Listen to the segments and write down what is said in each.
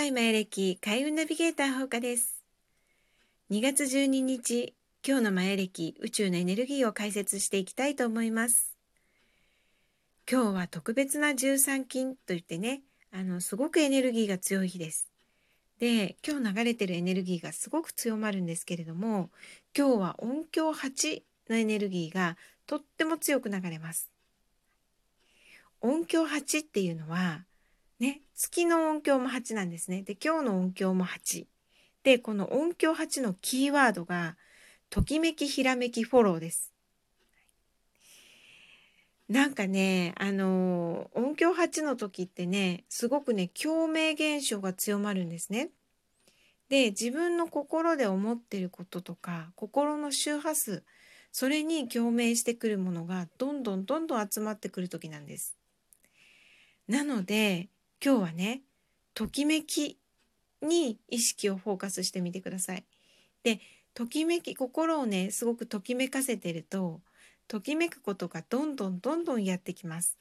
代前歴開運ナビゲーター放課です。2月12日、今日の前歴宇宙のエネルギーを解説していきたいと思います。今日は特別な13金といってね、あの、すごくエネルギーが強い日です。で、今日流れてるエネルギーがすごく強まるんですけれども、今日は音響8のエネルギーがとっても強く流れます。音響8っていうのは、ね、月の音響も8なんですね。で、今日の音響も8。で、この音響8のキーワードが、ときめき、ひらめき、フォローです。なんかね、あの音響8の時ってね、すごくね、共鳴現象が強まるんですね。で、自分の心で思ってることとか、心の周波数、それに共鳴してくるものがどんどんどんどん集まってくる時なんです。なので、今日はねときめきに意識をフォーカスしてみてください。でときめき心をねすごくときめかせてるとときめくことがどんどんどんどんやってきます。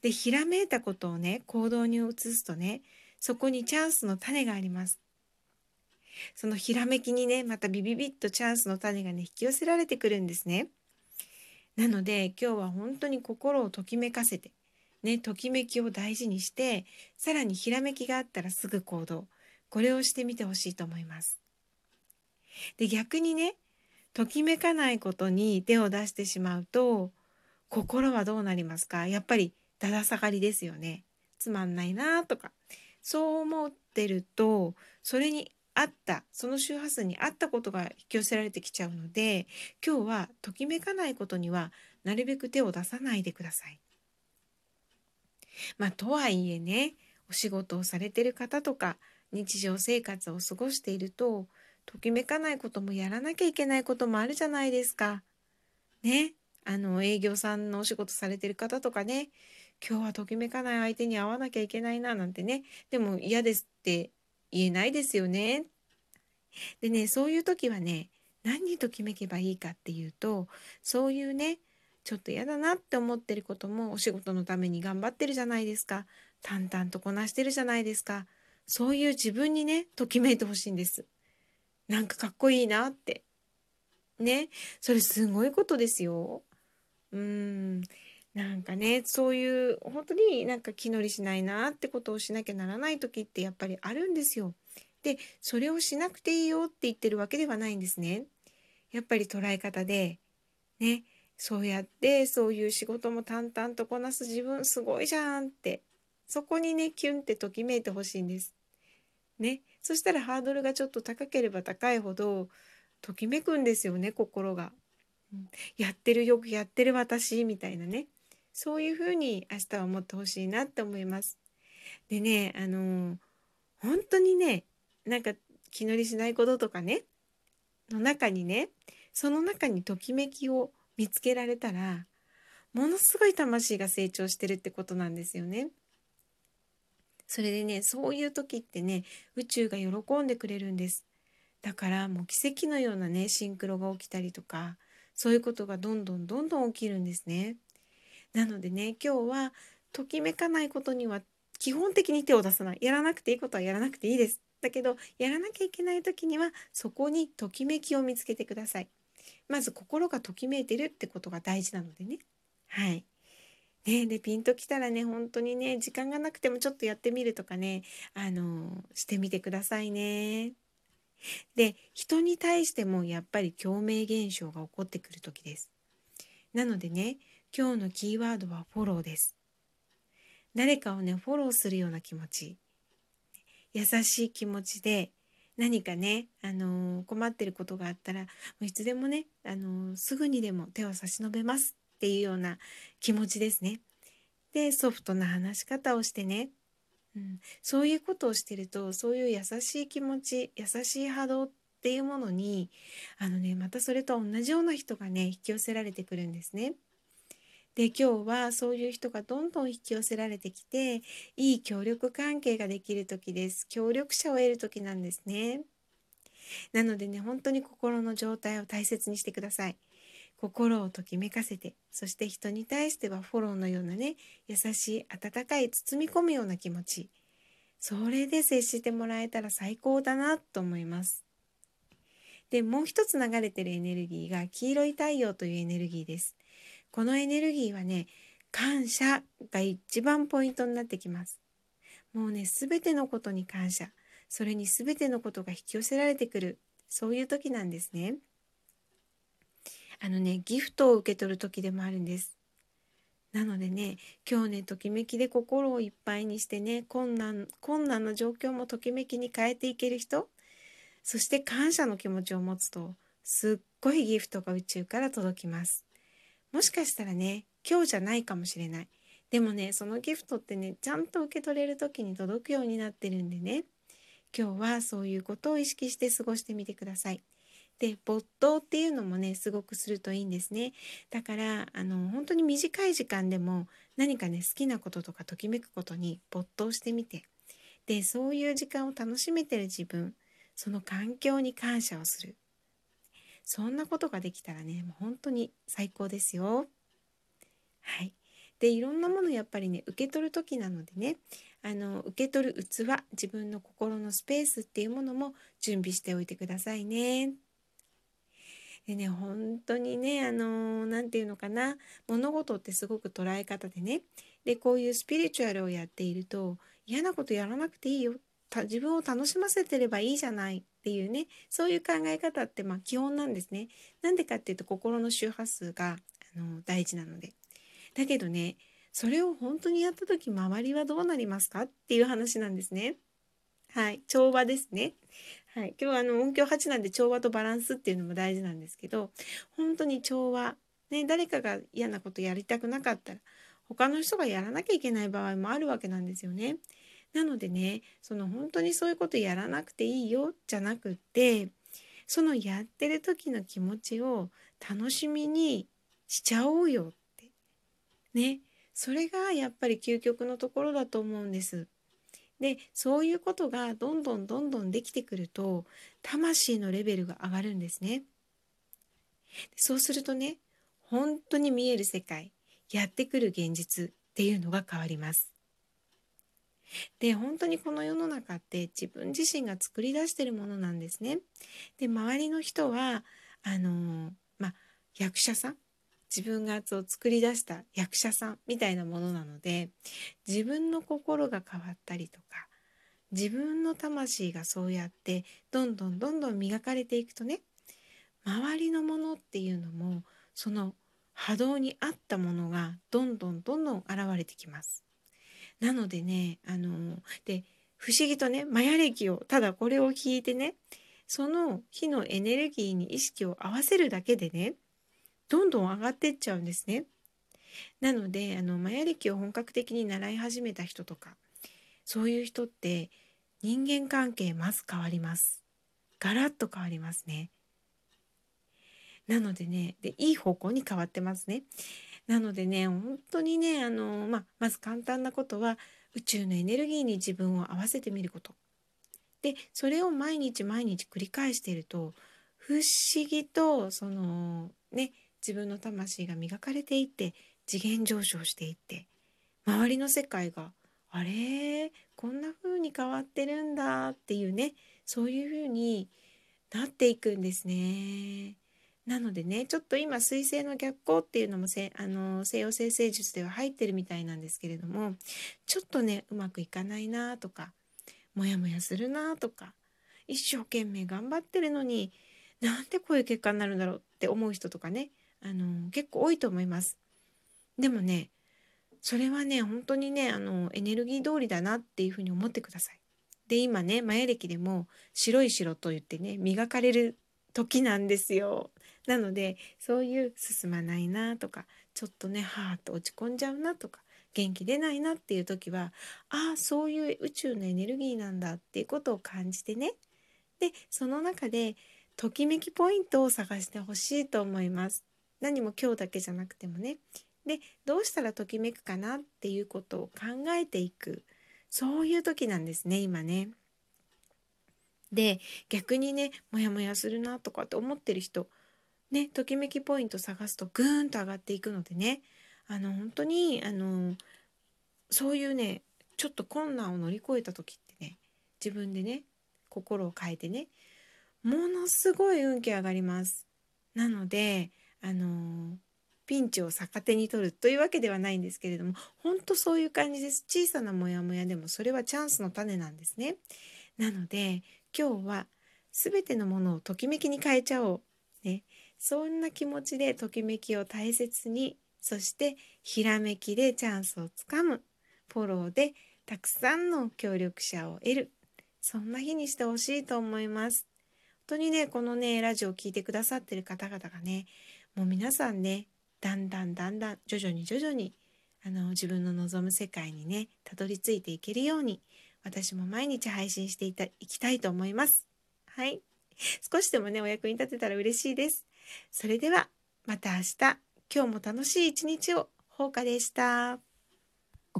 でひらめいたことをね行動に移すとねそこにチャンスの種があります。そのひらめきにねまたビビビッとチャンスの種がね引き寄せられてくるんですね。なので今日は本当に心をときめかせてね、ときめきを大事にして、さらにひらめきがあったらすぐ行動。これをしてみてほしいと思います。で、逆にね、ときめかないことに手を出してしまうと、心はどうなりますか？やっぱりだだ下がりですよね。つまんないなとか。そう思ってると、それに合った、その周波数に合ったことが引き寄せられてきちゃうので、今日はときめかないことにはなるべく手を出さないでください。まあとはいえねお仕事をされてる方とか日常生活を過ごしているとときめかないこともやらなきゃいけないこともあるじゃないですか。ねあの営業さんのお仕事されてる方とかね今日はときめかない相手に会わなきゃいけないななんてねでも嫌ですって言えないですよね。でねそういう時はね何にときめけばいいかっていうとそういうねちょっと嫌だなって思ってることもお仕事のために頑張ってるじゃないですか。淡々とこなしてるじゃないですか。そういう自分にね、ときめいてほしいんです。なんかかっこいいなって。ね。それすごいことですよ。うん。なんかね、そういう、本当になんか気乗りしないなってことをしなきゃならない時ってやっぱりあるんですよ。で、それをしなくていいよって言ってるわけではないんですね。やっぱり捉え方で、ね、そうやってそういう仕事も淡々とこなす。自分すごいじゃんって。そこにねキュンってときめいてほしいんです。ね、そしたらハードルがちょっと高ければ高いほどときめくんですよね心が、やってるよくやってる私みたいなね。そういうふうに明日は思ってほしいなって思います。でねあのー、本当にねなんか気乗りしないこととかねの中にねその中にときめきを見つけられたらものすごい魂が成長してるってことなんですよね。それでねそういう時ってね宇宙が喜んでくれるんです。だからもう奇跡のようなねシンクロが起きたりとかそういうことがどんどんどんどん起きるんですね。なのでね今日はときめかないことには基本的に手を出さないやらなくていいことはやらなくていいです。だけどやらなきゃいけない時にはそこにときめきを見つけてください。まず心がときめいてるってことが大事なのでね。はい。ね、でピンときたらね本当にね時間がなくてもちょっとやってみるとかねあのしてみてくださいね。で人に対してもやっぱり共鳴現象が起こってくる時です。なのでね今日のキーワードはフォローです。誰かをねフォローするような気持ち優しい気持ちで何かね、あのー、困ってることがあったら、いつでもね、あのー、すぐにでも手を差し伸べますっていうような気持ちですね。で、ソフトな話し方をしてね、うん、そういうことをしてると、そういう優しい気持ち、優しい波動っていうものに、あのね、またそれと同じような人がね、引き寄せられてくるんですね。で今日はそういう人がどんどん引き寄せられてきていい協力関係ができる時です協力者を得る時なんですねなのでね本当に心の状態を大切にしてください心をときめかせてそして人に対してはフォローのようなね優しい温かい包み込むような気持ちそれで接してもらえたら最高だなと思います。でもう一つ流れてるエネルギーが黄色い太陽というエネルギーです。このエネルギーはね感謝が一番ポイントになってきます。もうね全てのことに感謝それに全てのことが引き寄せられてくるそういう時なんですね。あのねギフトを受け取る時でもあるんです。なのでね今日ねときめきで心をいっぱいにしてね困難困難な状況もときめきに変えていける人そして感謝の気持ちを持つとすっごいギフトが宇宙から届きますもしかしたらね今日じゃないかもしれない。でもねそのギフトってねちゃんと受け取れる時に届くようになってるんでね。今日はそういうことを意識して過ごしてみてください。で没頭っていうのもねすごくするといいんですね。だからあの本当に短い時間でも何かね好きなこととかときめくことに没頭してみて。でそういう時間を楽しめてる自分その環境に感謝をする。そんなことができたらねもう本当に最高ですよ。はい。でいろんなものやっぱりね受け取る時なのでねあの受け取る器自分の心のスペースっていうものも準備しておいてくださいね。でね本当にねあの何て言うのかな物事ってすごく捉え方でねでこういうスピリチュアルをやっていると嫌なことやらなくていいよ。自分を楽しませてればいいじゃない。っていうねそういう考え方ってまあ基本なんですね。なんでかっていうと心の周波数があの大事なので。だけどねそれを本当にやった時周りはどうなりますか？っていう話なんですね。はい、調和ですね。はい、今日はあの音響8なんで調和とバランスっていうのも大事なんですけど本当に調和、ね、誰かが嫌なことやりたくなかったら他の人がやらなきゃいけない場合もあるわけなんですよね。なのでねその本当にそういうことやらなくていいよじゃなくってそのやってる時の気持ちを楽しみにしちゃおうよってねそれがやっぱり究極のところだと思うんです。でそういうことがどんどんどんどんできてくると魂のレベルが上がるんですね。そうするとね本当に見える世界やってくる現実っていうのが変わります。で本当にこの世の中って自分自身が作り出してるものなんですね。で周りの人はあのま役者さん自分がそう作り出した役者さんみたいなものなので自分の心が変わったりとか自分の魂がそうやってどんどんどんどん磨かれていくとね周りのものっていうのもその波動に合ったものがどんどんどんどん現れてきます。なのでねあので不思議とねマヤ歴をただこれを聞いてねその火のエネルギーに意識を合わせるだけでねどんどん上がってっちゃうんですね。なのであのマヤ歴を本格的に習い始めた人とかそういう人って人間関係まず変わります。ガラッと変わりますね。なのでねでいい方向に変わってますね。なのでね本当にねあの、まあまず簡単なことは宇宙のエネルギーに自分を合わせてみること。でそれを毎日毎日繰り返していると不思議とそのね自分の魂が磨かれていって次元上昇していって周りの世界があれ？こんな風に変わってるんだっていうねそういう風になっていくんですね。なのでねちょっと今彗星の逆行っていうのもせあの西洋生成術では入ってるみたいなんですけれどもちょっとねうまくいかないなとかモヤモヤするなとか一生懸命頑張ってるのになんでこういう結果になるんだろうって思う人とかねあの結構多いと思います。でもねそれはね本当にねあのエネルギー通りだなっていうふうに思ってください。で今ねマヤ歴でも白い白と言ってね磨かれる時なんですよ。なのでそういう進まないなとかちょっとねはーっと落ち込んじゃうなとか元気出ないなっていう時はああそういう宇宙のエネルギーなんだっていうことを感じてねでその中でときめきポイントを探してほしいと思います。何も今日だけじゃなくてもねでどうしたらときめくかなっていうことを考えていくそういう時なんですね今ね。で逆にねモヤモヤするなとかって思ってる人ねときめきポイント探すとグーンと上がっていくのでね。あの本当にあのそういうねちょっと困難を乗り越えた時ってね自分でね心を変えてねものすごい運気上がります。なのであのピンチを逆手に取るというわけではないんですけれども本当そういう感じです。小さなモヤモヤでもそれはチャンスの種なんですね。なので今日は全てのものをときめきに変えちゃおう。ね。そんな気持ちでときめきを大切にそしてひらめきでチャンスをつかむフォローでたくさんの協力者を得るそんな日にしてほしいと思います本当にねこのねラジオを聴いてくださってる方々がねもう皆さんねだんだんだんだん徐々に徐々にあの自分の望む世界にねたどり着いていけるように私も毎日配信していたいきたいと思います。はい。少しでもねお役に立てたら嬉しいです。それではまた明日今日も楽しい一日を。ほうかでした。